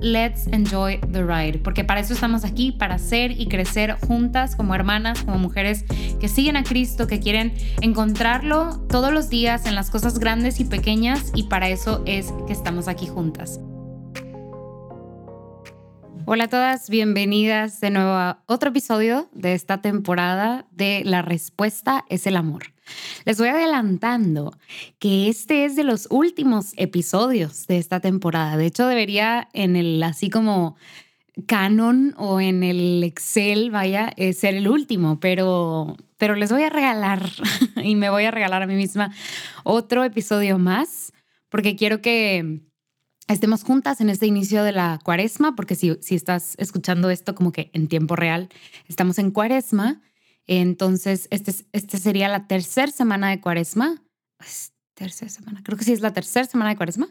let's enjoy the ride, porque para eso estamos aquí, para ser y crecer juntas como hermanas, como mujeres que sí a Cristo, que quieren encontrarlo todos los días en las cosas grandes y pequeñas y para eso es que estamos aquí juntas. Hola a todas, bienvenidas de nuevo a otro episodio de esta temporada de La Respuesta es el Amor. Les voy adelantando que este es de los últimos episodios de esta temporada. De hecho, debería en el así como canon o en el Excel, vaya, eh, ser el último, pero, pero les voy a regalar y me voy a regalar a mí misma otro episodio más, porque quiero que estemos juntas en este inicio de la cuaresma, porque si, si estás escuchando esto como que en tiempo real, estamos en cuaresma, entonces este, este sería la tercera semana de cuaresma. tercera semana, creo que sí es la tercera semana de cuaresma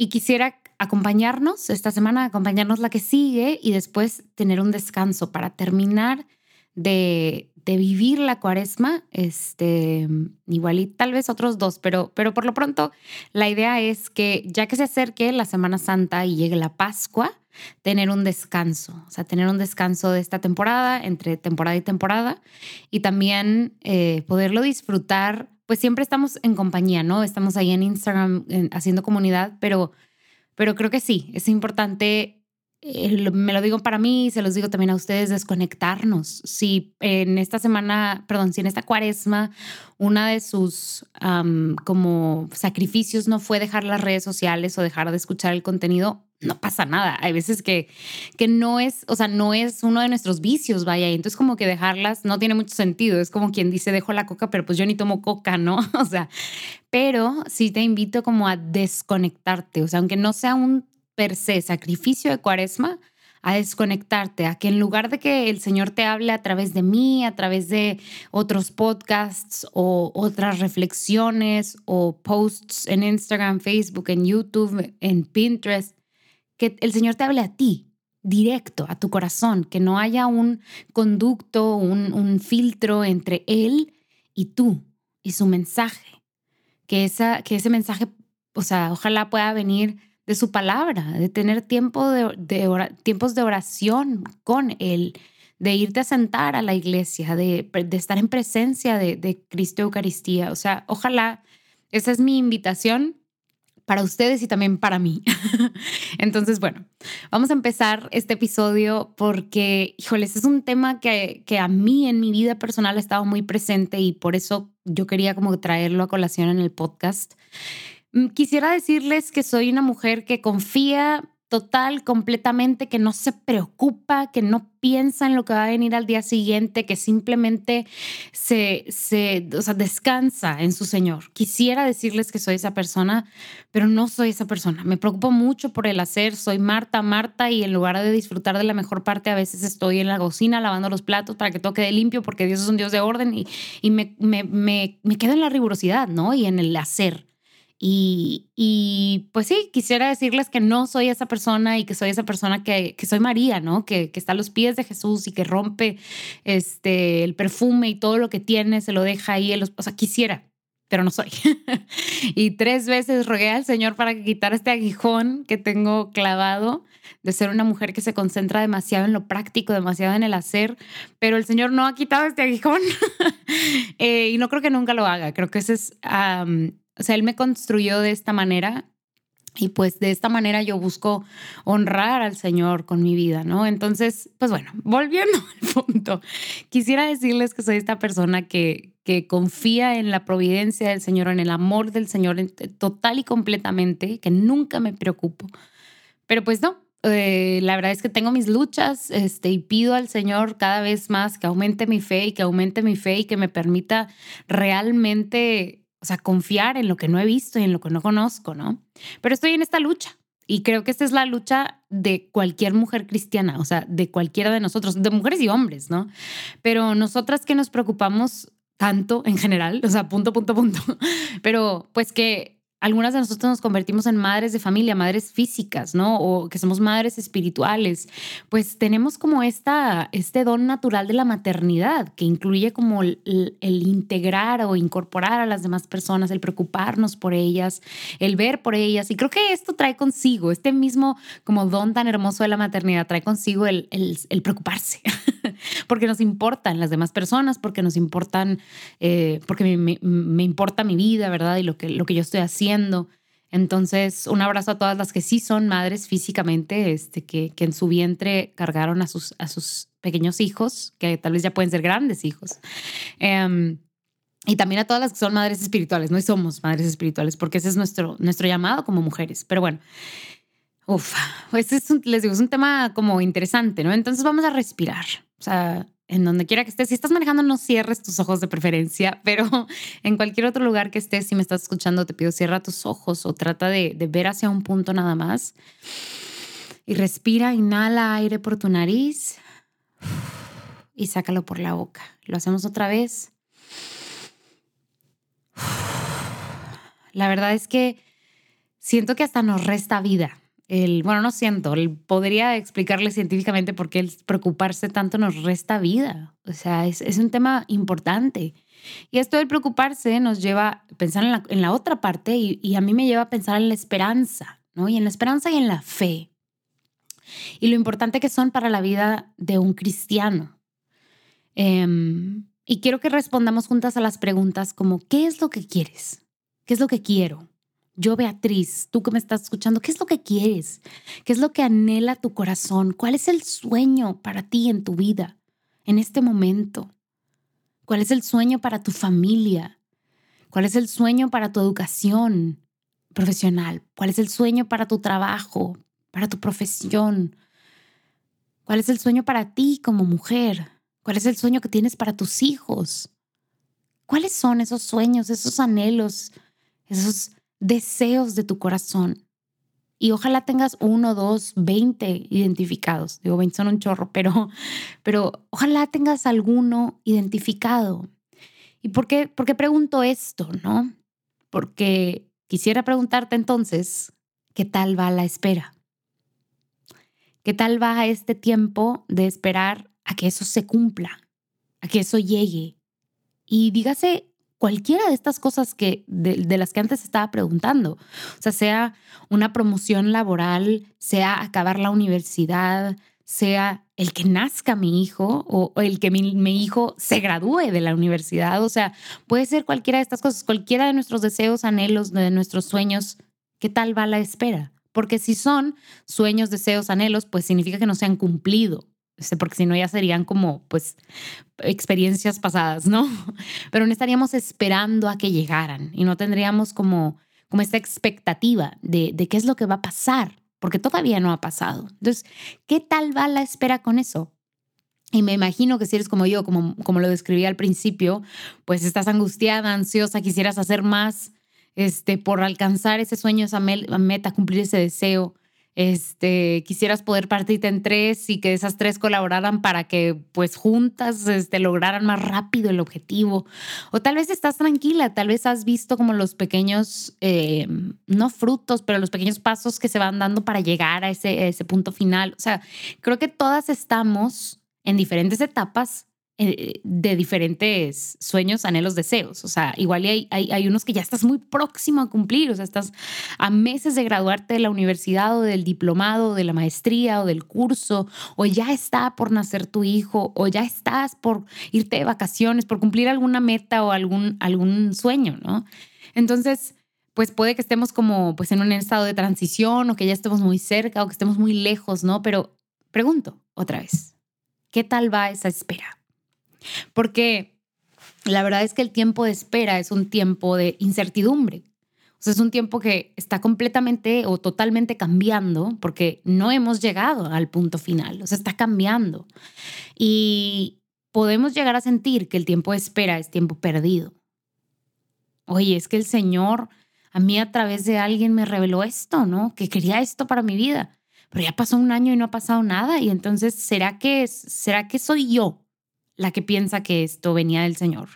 y quisiera acompañarnos esta semana, acompañarnos la que sigue y después tener un descanso para terminar de, de vivir la cuaresma, este, igual y tal vez otros dos, pero, pero por lo pronto la idea es que ya que se acerque la Semana Santa y llegue la Pascua, tener un descanso, o sea, tener un descanso de esta temporada, entre temporada y temporada, y también eh, poderlo disfrutar pues siempre estamos en compañía, ¿no? Estamos ahí en Instagram haciendo comunidad, pero, pero creo que sí, es importante, eh, me lo digo para mí se los digo también a ustedes, desconectarnos. Si en esta semana, perdón, si en esta cuaresma una de sus como sacrificios no fue dejar las redes sociales o dejar de escuchar el contenido, no pasa nada. Hay veces que, que no es, o sea, no es uno de nuestros vicios, vaya. Entonces como que dejarlas no tiene mucho sentido. Es como quien dice, dejo la coca, pero pues yo ni tomo coca, ¿no? O sea, pero sí te invito como a desconectarte. O sea, aunque no sea un per se sacrificio de cuaresma, a desconectarte, a que en lugar de que el Señor te hable a través de mí, a través de otros podcasts o otras reflexiones o posts en Instagram, Facebook, en YouTube, en Pinterest, que el Señor te hable a ti, directo, a tu corazón, que no haya un conducto, un, filtro entre Él y tú y su mensaje. Que, esa, que ese mensaje, o sea, ojalá pueda venir de su palabra, de tener tiempo de, tiempos de oración con Él, de irte a sentar a la iglesia, de, estar en presencia de, Cristo Eucaristía. O sea, ojalá, esa es mi invitación para ustedes y también para mí. Entonces, bueno, vamos a empezar este episodio porque, híjoles, es un tema que, que a mí en mi vida personal ha estado muy presente y por eso yo quería como traerlo a colación en el podcast. Mm, quisiera decirles que soy una mujer que confía total, completamente, que no se preocupa, que no piensa en lo que va a venir al día siguiente, que simplemente se, se o sea, descansa en su Señor. Quisiera decirles que soy esa persona, pero no soy esa persona. Me preocupo mucho por el hacer. Soy Marta, Marta, y en lugar de disfrutar de la mejor parte, a veces estoy en la cocina lavando los platos para que todo quede limpio, porque Dios es un Dios de orden y, y me, me, me, me quedo en la rigurosidad, ¿no? Y en el hacer. Y, pues sí, quisiera decirles que no soy esa persona y que soy esa persona que, que soy María, ¿no? Que, que, está a los pies de Jesús y que rompe este, el perfume y todo lo que tiene, se lo deja ahí. Los, o sea, quisiera, pero no soy. y tres veces rogué al Señor para que quitara este aguijón que tengo clavado de ser una mujer que se concentra demasiado en lo práctico, demasiado en el hacer, pero el Señor no ha quitado este aguijón eh, y no creo que nunca lo haga. Creo que ese es o sea, él me construyó de esta manera Y pues de esta manera yo busco honrar al Señor con mi vida, ¿no? Entonces, pues bueno, volviendo al punto, quisiera decirles que soy esta persona que, que confía en la providencia del Señor, en el amor del Señor total y completamente, que nunca me preocupo. Pero pues no, eh, la verdad es que tengo mis luchas este, y pido al Señor cada vez más que aumente mi fe y que aumente mi fe y que me permita realmente o sea, confiar en lo que no he visto y en lo que no conozco, ¿no? Pero estoy en esta lucha y creo que esta es la lucha de cualquier mujer cristiana, o sea, de cualquiera de nosotros, de mujeres y hombres, ¿no? Pero nosotras que nos preocupamos tanto en general, o sea, punto, punto, punto, pero pues que algunas de nosotros nos convertimos en madres de familia, madres físicas, ¿no? O que somos madres espirituales, pues tenemos como esta, este don natural de la maternidad, que incluye como el, el, integrar o incorporar a las demás personas, el preocuparnos por ellas, el ver por ellas. Y creo que esto trae consigo, este mismo como don tan hermoso de la maternidad, trae consigo el, el preocuparse, porque nos importan las demás personas, porque nos importan, eh, porque me, importa mi vida, ¿verdad? Y lo que, lo que yo estoy haciendo entonces, un abrazo a todas las que sí son madres físicamente, este, que, que en su vientre cargaron a sus, a sus pequeños hijos, que tal vez ya pueden ser grandes hijos. Em, y también a todas las que son madres espirituales, no y somos madres espirituales, porque ese es nuestro, nuestro llamado como mujeres. Pero bueno, uff, pues es les digo, es un tema como interesante, ¿no? Entonces vamos a respirar. O sea, en donde quiera que estés. Si estás manejando, no cierres tus ojos de preferencia, pero en cualquier otro lugar que estés, si me estás escuchando, te pido cierra tus ojos o trata de, de ver hacia un punto nada más. Y respira, inhala aire por tu nariz y sácalo por la boca. Lo hacemos otra vez. La verdad es que siento que hasta nos resta vida el, bueno, no siento, podría explicarle científicamente por qué el preocuparse tanto nos resta vida. O sea, es, es un tema importante. Y esto del preocuparse nos lleva a pensar en la, en la otra parte y, a mí me lleva a pensar en la esperanza, ¿no? Y en la esperanza y en la fe. Y lo importante que son para la vida de un cristiano. Eh, y quiero que respondamos juntas a las preguntas como, ¿qué es lo que quieres? ¿Qué es lo que quiero? Yo, Beatriz, tú que me estás escuchando, ¿qué es lo que quieres? ¿Qué es lo que anhela tu corazón? ¿Cuál es el sueño para ti en tu vida, en este momento? ¿Cuál es el sueño para tu familia? ¿Cuál es el sueño para tu educación profesional? ¿Cuál es el sueño para tu trabajo, para tu profesión? ¿Cuál es el sueño para ti como mujer? ¿Cuál es el sueño que tienes para tus hijos? ¿Cuáles son esos sueños, esos anhelos, esos deseos de tu corazón. Y ojalá tengas uno, dos, veinte identificados. Digo, veinte son un chorro, pero, pero ojalá tengas alguno identificado. ¿Y por qué, por qué pregunto esto? ¿No? Porque quisiera preguntarte entonces, ¿qué tal va la espera? ¿Qué tal va este tiempo de esperar a que eso se cumpla, a que eso llegue? Y dígase cualquiera de estas cosas que de, las que antes estaba preguntando. O sea, sea una promoción laboral, sea acabar la universidad, sea el que nazca mi hijo o, el que mi, mi, hijo se gradúe de la universidad. O sea, puede ser cualquiera de estas cosas, cualquiera de nuestros deseos, anhelos, de nuestros sueños. ¿Qué tal va la espera? Porque si son sueños, deseos, anhelos, pues significa que no se han cumplido. Este, porque si no ya serían como, pues, experiencias pasadas, ¿no? Pero no estaríamos esperando a que llegaran y no tendríamos como, como esta expectativa de, de qué es lo que va a pasar, porque todavía no ha pasado. Entonces, ¿qué tal va la espera con eso? Y me imagino que si eres como yo, como, como lo describí al principio, pues estás angustiada, ansiosa, quisieras hacer más este, por alcanzar ese sueño, esa meta, cumplir ese deseo este, quisieras poder partirte en tres y que esas tres colaboraran para que pues juntas este, lograran más rápido el objetivo. O tal vez estás tranquila, tal vez has visto como los pequeños, eh, no frutos, pero los pequeños pasos que se van dando para llegar a ese, a ese punto final. O sea, creo que todas estamos en diferentes etapas de diferentes sueños, anhelos, deseos. O sea, igual hay, hay, hay, unos que ya estás muy próximo a cumplir, o sea, estás a meses de graduarte de la universidad o del diplomado, de la maestría o del curso, o ya está por nacer tu hijo, o ya estás por irte de vacaciones, por cumplir alguna meta o algún, algún sueño, ¿no? Entonces, pues puede que estemos como pues en un estado de transición o que ya estemos muy cerca o que estemos muy lejos, ¿no? Pero pregunto otra vez, ¿qué tal va esa espera? Porque la verdad es que el tiempo de espera es un tiempo de incertidumbre. O sea, es un tiempo que está completamente o totalmente cambiando porque no hemos llegado al punto final. O sea, está cambiando. Y podemos llegar a sentir que el tiempo de espera es tiempo perdido. Oye, es que el Señor a mí a través de alguien me reveló esto, ¿no? Que quería esto para mi vida. Pero ya pasó un año y no ha pasado nada. Y entonces, ¿será que, ¿será que soy yo la que piensa que esto venía del Señor?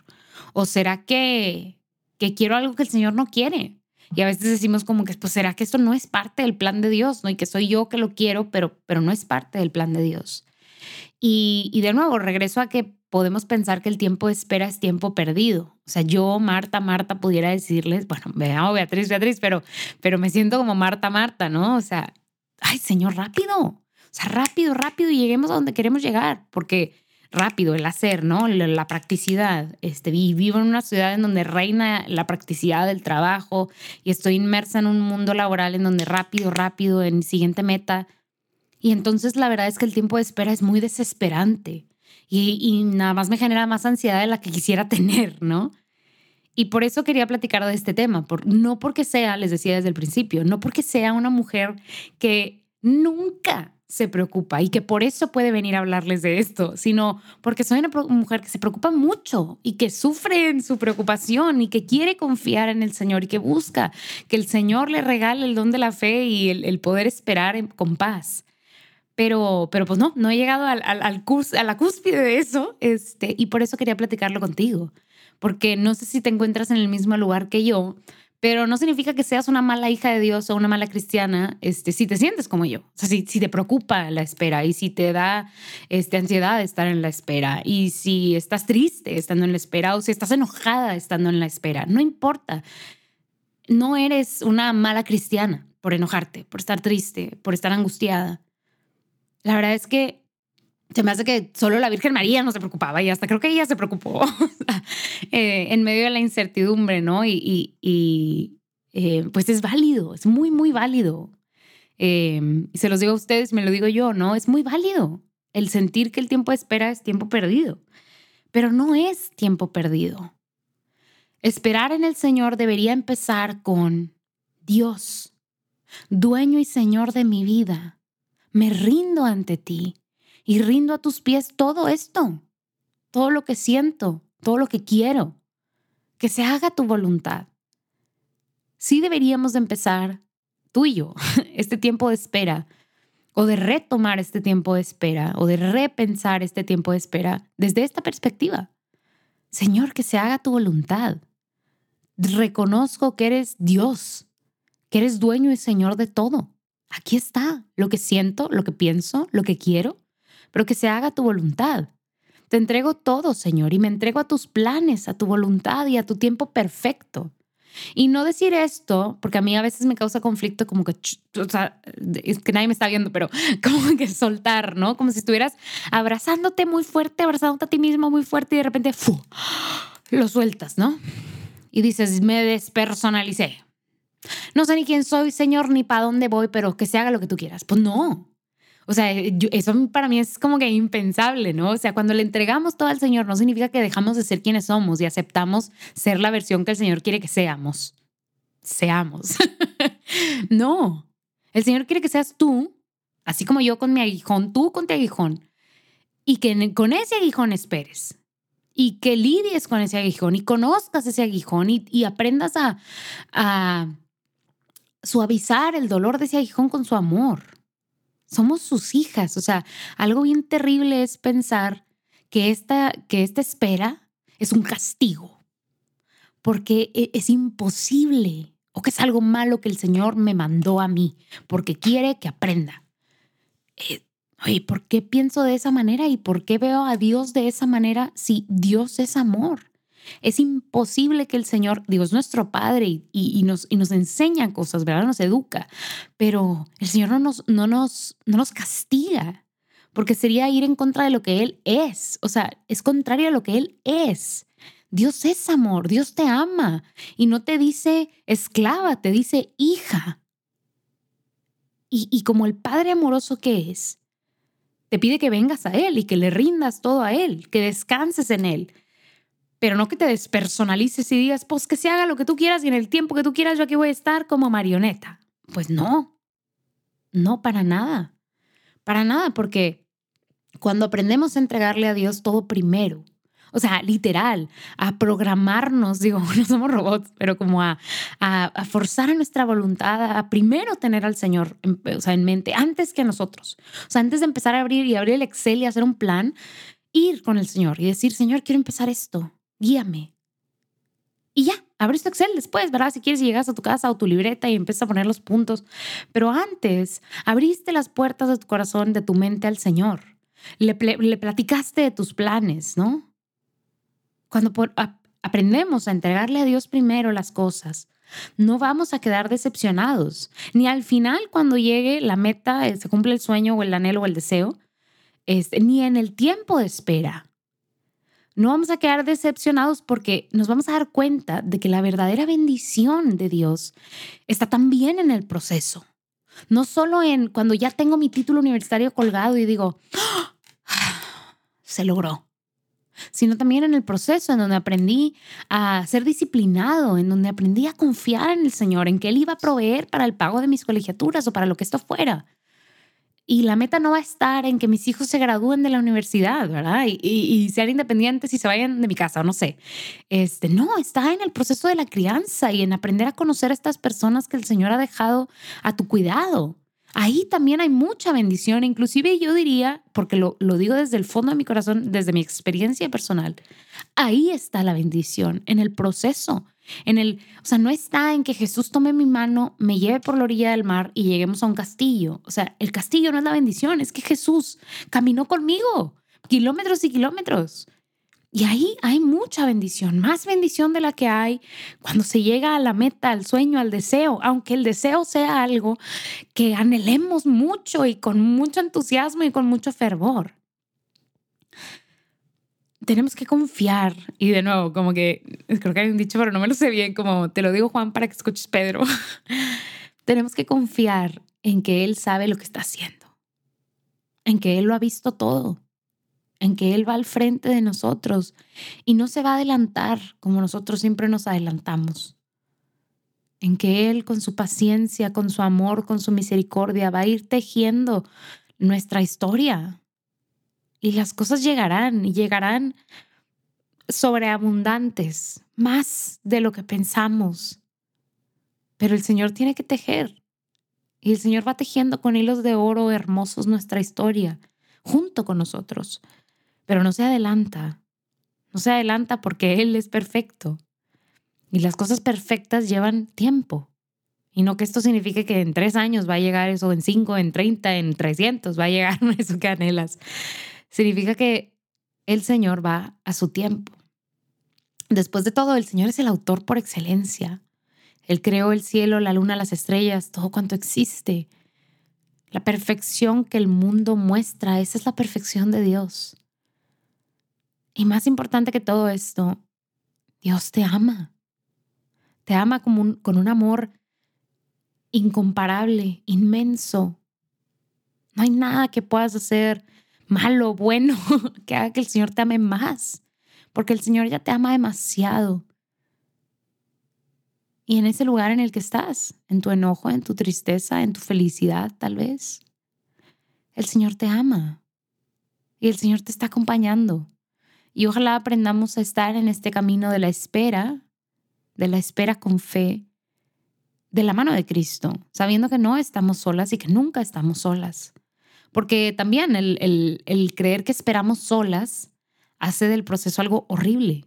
¿O será que, que quiero algo que el Señor no quiere? Y a veces decimos como que, pues, ¿será que esto no es parte del plan de Dios? ¿no? Y que soy yo que lo quiero, pero, pero no es parte del plan de Dios. Y, y de nuevo, regreso a que podemos pensar que el tiempo de espera es tiempo perdido. O sea, yo, Marta, Marta, pudiera decirles, bueno, me llamo Beatriz, Beatriz, pero, pero me siento como Marta, Marta, ¿no? O sea, ay, Señor, rápido. O sea, rápido, rápido y lleguemos a donde queremos llegar, porque rápido, el hacer, ¿no? La, practicidad. Este, vivo en una ciudad en donde reina la practicidad del trabajo y estoy inmersa en un mundo laboral en donde rápido, rápido, en siguiente meta. Y entonces la verdad es que el tiempo de espera es muy desesperante y, y nada más me genera más ansiedad de la que quisiera tener, ¿no? Y por eso quería platicar de este tema, por, no porque sea, les decía desde el principio, no porque sea una mujer que nunca se preocupa y que por eso puede venir a hablarles de esto, sino porque soy una mujer que se preocupa mucho y que sufre en su preocupación y que quiere confiar en el Señor y que busca que el Señor le regale el don de la fe y el, poder esperar con paz. Pero, pero pues no, no he llegado a la cúspide de eso este, y por eso quería platicarlo contigo, porque no sé si te encuentras en el mismo lugar que yo, pero no significa que seas una mala hija de Dios o una mala cristiana este, si te sientes como yo. O sea, si, si te preocupa la espera y si te da este, ansiedad estar en la espera y si estás triste estando en la espera o si estás enojada estando en la espera, no importa. No eres una mala cristiana por enojarte, por estar triste, por estar angustiada. La verdad es que se me hace que solo la Virgen María no se preocupaba y hasta creo que ella se preocupó eh, en medio de la incertidumbre, ¿no? Y, eh, pues es válido, es muy, muy válido. Em, se los digo a ustedes, me lo digo yo, ¿no? Es muy válido el sentir que el tiempo de espera es tiempo perdido, pero no es tiempo perdido. Esperar en el Señor debería empezar con Dios, dueño y Señor de mi vida. Me rindo ante ti y rindo a tus pies todo esto, todo lo que siento, todo lo que quiero, que se haga tu voluntad. Sí deberíamos de empezar, tú y yo, este tiempo de espera, o de retomar este tiempo de espera, o de repensar este tiempo de espera desde esta perspectiva. Señor, que se haga tu voluntad. Reconozco que eres Dios, que eres dueño y Señor de todo. Aquí está lo que siento, lo que pienso, lo que quiero pero que se haga tu voluntad. Te entrego todo, Señor, y me entrego a tus planes, a tu voluntad y a tu tiempo perfecto. Y no decir esto, porque a mí a veces me causa conflicto como que, o sea, es que nadie me está viendo, pero como que soltar, ¿no? Como si estuvieras abrazándote muy fuerte, abrazándote a ti mismo muy fuerte y de repente, ¡fu! lo sueltas, ¿no? Y dices, me despersonalicé. No sé ni quién soy, Señor, ni para dónde voy, pero que se haga lo que tú quieras. Pues no, o sea, eso para mí es como que impensable, ¿no? O sea, cuando le entregamos todo al Señor no significa que dejamos de ser quienes somos y aceptamos ser la versión que el Señor quiere que seamos. Seamos. no, el Señor quiere que seas tú, así como yo con mi aguijón, tú con tu aguijón, y que con ese aguijón esperes. Y que lidies con ese aguijón y conozcas ese aguijón y, aprendas a suavizar el dolor de ese aguijón con su amor somos sus hijas. O sea, algo bien terrible es pensar que esta, que esta espera es un castigo, porque e, es imposible o que es algo malo que el Señor me mandó a mí, porque quiere que aprenda. Eh, ¿por qué pienso de esa manera y por qué veo a Dios de esa manera si Dios es amor? Es imposible que el Señor, digo, es nuestro Padre y, nos, enseña cosas, ¿verdad? Nos educa, pero el Señor no nos castiga, porque sería ir en contra de lo que Él es. O sea, es contrario a lo que Él es. Dios es amor, Dios te ama y no te dice esclava, te dice hija. Y, y como el Padre amoroso que es, te pide que vengas a Él y que le rindas todo a Él, que descanses en Él, pero no que te despersonalices y digas, pues que se haga lo que tú quieras y en el tiempo que tú quieras yo aquí voy a estar como marioneta. Pues no, no para nada, para nada, porque cuando aprendemos a entregarle a Dios todo primero, o sea, literal, a programarnos, digo, no somos robots, pero como a, a, forzar nuestra voluntad a primero tener al Señor en, o sea, en mente, antes que nosotros. O sea, antes de empezar a abrir y abrir el Excel y hacer un plan, ir con el Señor y decir, Señor, quiero empezar esto, guíame. Y ya, abres tu Excel después, ¿verdad? Si quieres, llegas a tu casa o tu libreta y empiezas a poner los puntos. Pero antes, abriste las puertas de tu corazón, de tu mente al Señor. Le, le platicaste de tus planes, ¿no? Cuando aprendemos a entregarle a Dios primero las cosas, no vamos a quedar decepcionados, ni al final cuando llegue la meta, eh, se cumple el sueño o el anhelo o el deseo, este, ni en el tiempo de espera. No vamos a quedar decepcionados porque nos vamos a dar cuenta de que la verdadera bendición de Dios está también en el proceso. No solo en cuando ya tengo mi título universitario colgado y digo, ¡Ah! se logró sino también en el proceso en donde aprendí a ser disciplinado, en donde aprendí a confiar en el Señor, en que Él iba a proveer para el pago de mis colegiaturas o para lo que esto fuera. Y la meta no va a estar en que mis hijos se gradúen de la universidad, ¿verdad? Y, sean independientes y se vayan de mi casa, no sé. Este, no, está en el proceso de la crianza y en aprender a conocer a estas personas que el Señor ha dejado a tu cuidado ahí también hay mucha bendición. Inclusive yo diría, porque lo, digo desde el fondo de mi corazón, desde mi experiencia personal, ahí está la bendición, en el proceso. En el, o sea, no está en que Jesús tome mi mano, me lleve por la orilla del mar y lleguemos a un castillo. O sea, el castillo no es la bendición, es que Jesús caminó conmigo kilómetros y kilómetros. Y ahí hay mucha bendición, más bendición de la que hay cuando se llega a la meta, al sueño, al deseo, aunque el deseo sea algo que anhelemos mucho y con mucho entusiasmo y con mucho fervor. Tenemos que confiar y de nuevo, como que creo que hay un dicho, pero no me lo sé bien, como te lo digo Juan para que escuches Pedro. Tenemos que confiar en que Él sabe lo que está haciendo, en que Él lo ha visto todo en que Él va al frente de nosotros y no se va a adelantar como nosotros siempre nos adelantamos. En que Él con su paciencia, con su amor, con su misericordia va a ir tejiendo nuestra historia. Y las cosas llegarán y llegarán sobreabundantes, más de lo que pensamos. Pero el Señor tiene que tejer. Y el Señor va tejiendo con hilos de oro hermosos nuestra historia, junto con nosotros pero no se adelanta. No se adelanta porque Él es perfecto. Y las cosas perfectas llevan tiempo. Y no que esto signifique que en tres años va a llegar eso, en cinco, en treinta, en trescientos va a llegar eso que anhelas. Significa que el Señor va a su tiempo. Después de todo, el Señor es el autor por excelencia. Él creó el cielo, la luna, las estrellas, todo cuanto existe. La perfección que el mundo muestra, esa es la perfección de Dios. Y más importante que todo esto, Dios te ama. Te ama con un amor incomparable, inmenso. No hay nada que puedas hacer malo, bueno, que haga que el Señor te ame más, porque el Señor ya te ama demasiado. Y en ese lugar en el que estás, en tu enojo, en tu tristeza, en tu felicidad tal vez, el Señor te ama y el Señor te está acompañando. Y ojalá aprendamos a estar en este camino de la espera, de la espera con fe, de la mano de Cristo, sabiendo que no estamos solas y que nunca estamos solas. Porque también el, el, creer que esperamos solas hace del proceso algo horrible.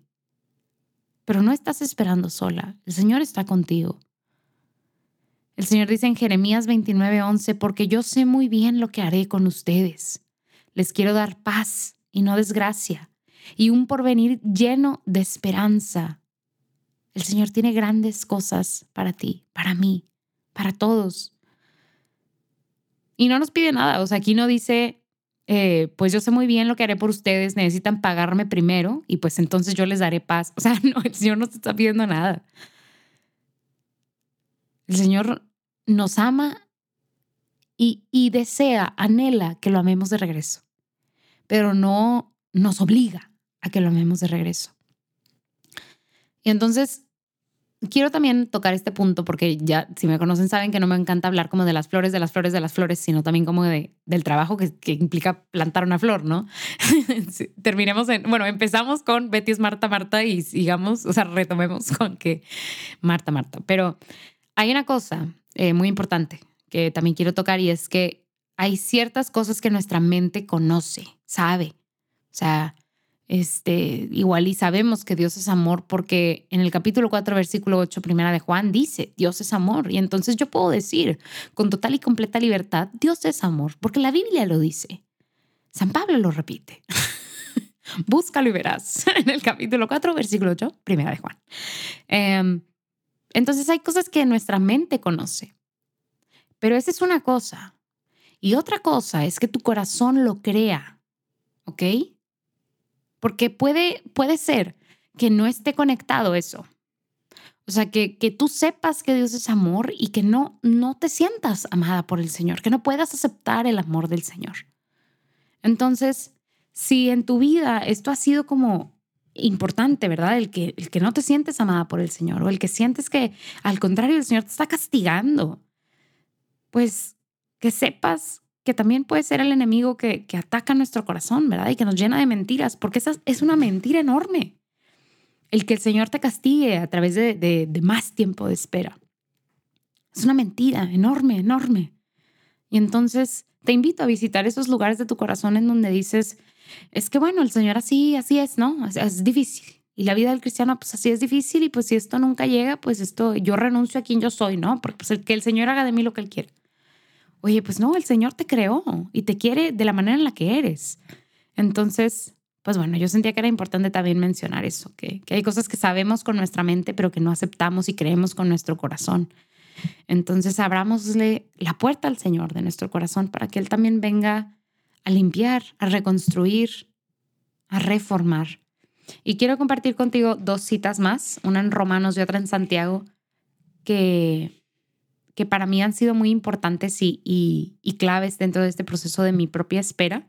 Pero no estás esperando sola, el Señor está contigo. El Señor dice en Jeremías 29:11, porque yo sé muy bien lo que haré con ustedes. Les quiero dar paz y no desgracia y un porvenir lleno de esperanza. El Señor tiene grandes cosas para ti, para mí, para todos. Y no nos pide nada, o sea, aquí no dice, eh, pues yo sé muy bien lo que haré por ustedes, necesitan pagarme primero y pues entonces yo les daré paz. O sea, no, el Señor no está pidiendo nada. El Señor nos ama y, y desea, anhela que lo amemos de regreso, pero no nos obliga a que lo amemos de regreso. Y entonces quiero también tocar este punto porque ya, si me conocen, saben que no me encanta hablar como de las flores, de las flores, de las flores, sino también como de, del trabajo que, que implica plantar una flor, ¿no? Terminemos en, bueno, empezamos con Betty es Marta, Marta y sigamos, o sea, retomemos con que Marta, Marta. Pero hay una cosa eh, muy importante que también quiero tocar y es que hay ciertas cosas que nuestra mente conoce, sabe. O sea, este, igual y sabemos que Dios es amor porque en el capítulo 4, versículo 8, primera de Juan, dice, Dios es amor. Y entonces yo puedo decir con total y completa libertad, Dios es amor, porque la Biblia lo dice. San Pablo lo repite. Búscalo y verás. en el capítulo 4, versículo 8, primera de Juan. Em, entonces hay cosas que nuestra mente conoce. Pero esa es una cosa. Y otra cosa es que tu corazón lo crea. ¿Ok? Porque puede, puede ser que no esté conectado eso. O sea, que, que tú sepas que Dios es amor y que no, no te sientas amada por el Señor, que no puedas aceptar el amor del Señor. Entonces, si en tu vida esto ha sido como importante, ¿verdad? El que, el que no te sientes amada por el Señor o el que sientes que al contrario el Señor te está castigando, pues que sepas que también puede ser el enemigo que, que ataca nuestro corazón, ¿verdad? Y que nos llena de mentiras, porque esa es una mentira enorme. El que el Señor te castigue a través de, de, más tiempo de espera. Es una mentira enorme, enorme. Y entonces te invito a visitar esos lugares de tu corazón en donde dices, es que bueno, el Señor así, así es, ¿no? Es, es, difícil. Y la vida del cristiano, pues así es difícil y pues si esto nunca llega, pues esto, yo renuncio a quien yo soy, ¿no? Porque pues el, que el Señor haga de mí lo que Él quiere. Oye, pues no, el Señor te creó y te quiere de la manera en la que eres. Entonces, pues bueno, yo sentía que era importante también mencionar eso, que, que hay cosas que sabemos con nuestra mente, pero que no aceptamos y creemos con nuestro corazón. Entonces, abrámosle la puerta al Señor de nuestro corazón para que Él también venga a limpiar, a reconstruir, a reformar. Y quiero compartir contigo dos citas más, una en Romanos y otra en Santiago, que que para mí han sido muy importantes y, y, claves dentro de este proceso de mi propia espera.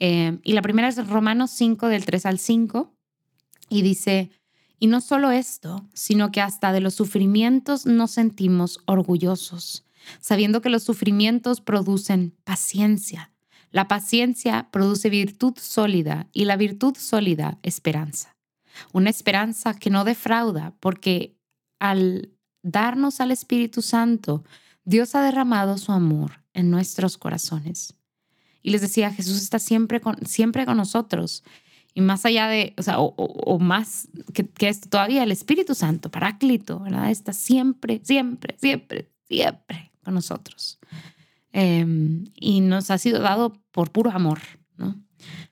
Eh, y la primera es Romanos 5 del 3 al 5 y dice, y no solo esto, sino que hasta de los sufrimientos nos sentimos orgullosos, sabiendo que los sufrimientos producen paciencia. La paciencia produce virtud sólida y la virtud sólida esperanza. Una esperanza que no defrauda porque al darnos al Espíritu Santo, Dios ha derramado su amor en nuestros corazones. Y les decía, Jesús está siempre con, siempre con nosotros. Y más allá de, o más que, que, esto todavía, el Espíritu Santo, Paráclito, ¿verdad? Está siempre, siempre, siempre, siempre con nosotros. Eh, y nos ha sido dado por puro amor, ¿no?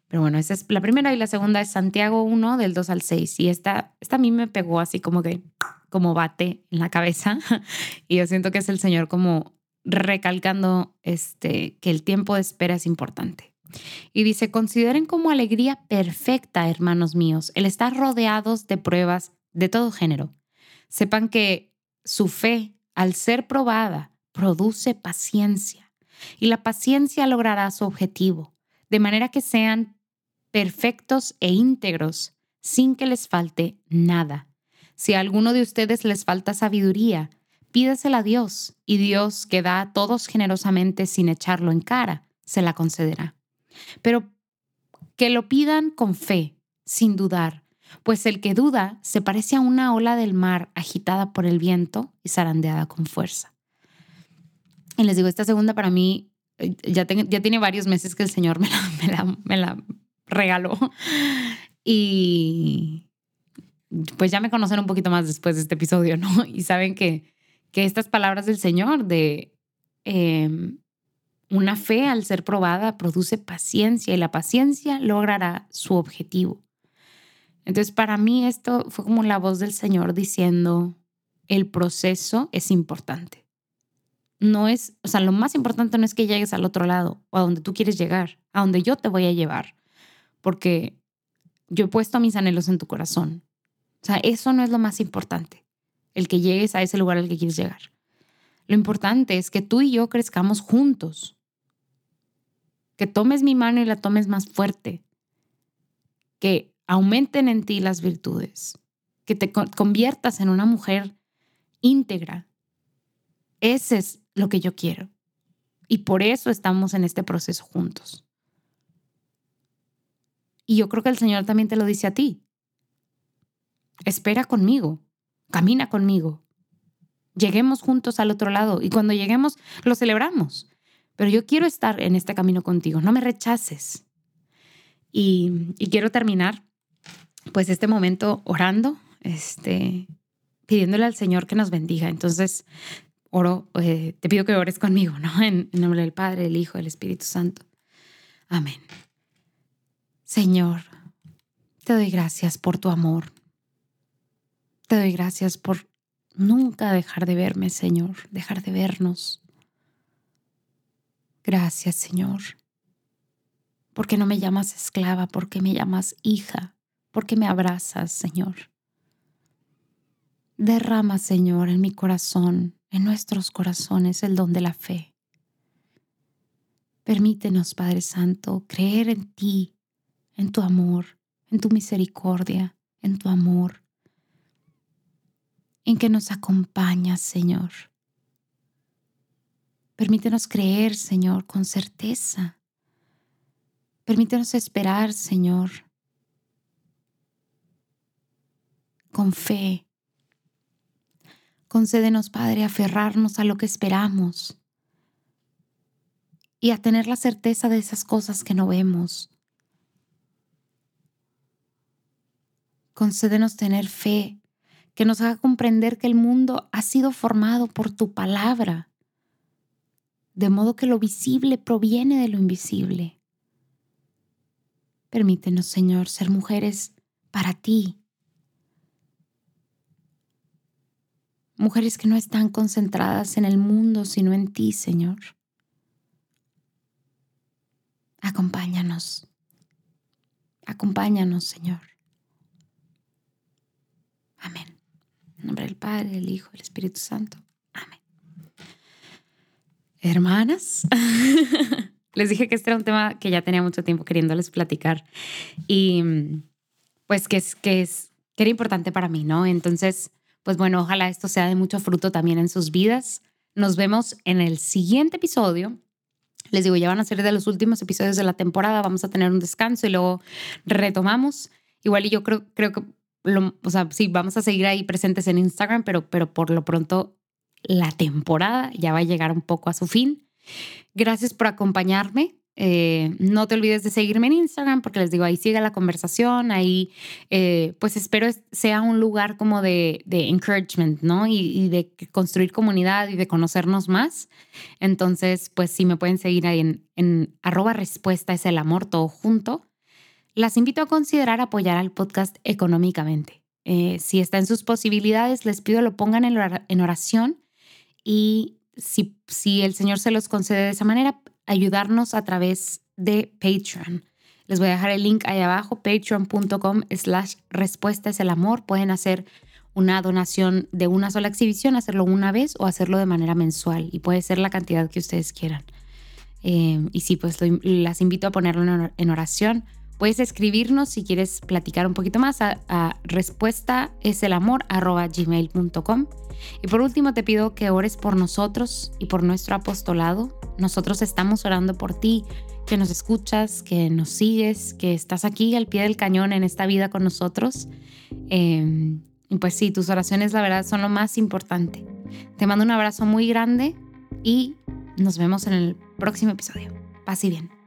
Pero bueno, esa es la primera y la segunda es Santiago 1 del 2 al 6. Y esta, esta a mí me pegó así como que, como bate en la cabeza. Y yo siento que es el Señor como recalcando este, que el tiempo de espera es importante. Y dice, consideren como alegría perfecta, hermanos míos, el estar rodeados de pruebas de todo género. Sepan que su fe, al ser probada, produce paciencia. Y la paciencia logrará su objetivo, de manera que sean perfectos e íntegros, sin que les falte nada. Si a alguno de ustedes les falta sabiduría, pídasela a Dios, y Dios, que da a todos generosamente sin echarlo en cara, se la concederá. Pero que lo pidan con fe, sin dudar, pues el que duda se parece a una ola del mar agitada por el viento y zarandeada con fuerza. Y les digo, esta segunda para mí eh, ya, tiene varios meses que el Señor me me la regaló. Y pues ya me conocen un poquito más después de este episodio, ¿no? Y saben que, que estas palabras del Señor de em, una fe al ser probada produce paciencia y la paciencia logrará su objetivo. Entonces, para mí esto fue como la voz del Señor diciendo, el proceso es importante. No es, o sea, lo más importante no es que llegues al otro lado o a donde tú quieres llegar. a donde yo te voy a llevar, porque yo he puesto mis anhelos en tu corazón. O sea, eso no es lo más importante, el que llegues a ese lugar al que quieres llegar. Lo importante es que tú y yo crezcamos juntos, que tomes mi mano y la tomes más fuerte, que aumenten en ti las virtudes, que te conviertas en una mujer íntegra. Ese es lo que yo quiero. Y por eso estamos en este proceso juntos. Y yo creo que el Señor también te lo dice a ti. Espera conmigo, camina conmigo. Lleguemos juntos al otro lado y cuando lleguemos lo celebramos. Pero yo quiero estar en este camino contigo, no me rechaces. Y, quiero terminar pues este momento orando, este, pidiéndole al Señor que nos bendiga. Entonces, oro, eh, te pido que ores conmigo, ¿no? En, en nombre del Padre, del Hijo, del Espíritu Santo. Amén. Señor, te doy gracias por tu amor. Te doy gracias por nunca dejar de verme, Señor, dejar de vernos. Gracias, Señor, porque no me llamas esclava, porque me llamas hija, porque me abrazas, Señor. Derrama, Señor, en mi corazón, en nuestros corazones, el don de la fe. Permítenos, Padre Santo, creer en ti, en tu amor, en tu misericordia, en tu amor, en que nos acompañas, Señor. Permítenos creer, Señor, con certeza. Permítenos esperar, Señor, con fe, Concédenos, Padre, aferrarnos a lo que esperamos y a tener la certeza de esas cosas que no vemos. Concédenos tener fe que nos haga comprender que el mundo ha sido formado por tu palabra, de modo que lo visible proviene de lo invisible. Permítenos, Señor, ser mujeres para ti, mujeres que no están concentradas en el mundo, sino en ti, Señor. Acompáñanos. Acompáñanos, Señor. Amén. En nombre del Padre, del Hijo, del Espíritu Santo. Amén. Hermanas, les dije que este era un tema que ya tenía mucho tiempo queriéndoles platicar y pues que es que es que era importante para mí, ¿no? Entonces, pues bueno, ojalá esto sea de mucho fruto también en sus vidas. Nos vemos en el siguiente episodio. Les digo, ya van a ser de los últimos episodios de la temporada, vamos a tener un descanso y luego retomamos. Igual y yo creo, creo que, lo, o sea, sí, vamos a seguir ahí presentes en Instagram, pero, pero por lo pronto la temporada ya va a llegar un poco a su fin. Gracias por acompañarme. Eh, no te olvides de seguirme en Instagram porque les digo, ahí sigue la conversación, ahí eh, pues espero sea un lugar como de, encouragement, ¿no? Y, de construir comunidad y de conocernos más. Entonces, pues si me pueden seguir ahí en, en arroba respuesta es el amor todo junto. Las invito a considerar apoyar al podcast económicamente. Eh, si está en sus posibilidades, les pido lo pongan en oración y si, si el Señor se los concede de esa manera, ayudarnos a través de Patreon. Les voy a dejar el link ahí abajo, patreon.com slash respuesta es el amor. Pueden hacer una donación de una sola exhibición, hacerlo una vez o hacerlo de manera mensual y puede ser la cantidad que ustedes quieran. Eh, y sí, pues las invito a ponerlo en oración. Puedes escribirnos si quieres platicar un poquito más a, a respuesta es el amor gmail.com. Y por último te pido que ores por nosotros y por nuestro apostolado. Nosotros estamos orando por ti, que nos escuchas, que nos sigues, que estás aquí al pie del cañón en esta vida con nosotros. Em, y pues sí, tus oraciones la verdad son lo más importante. Te mando un abrazo muy grande y nos vemos en el próximo episodio. Paz y bien.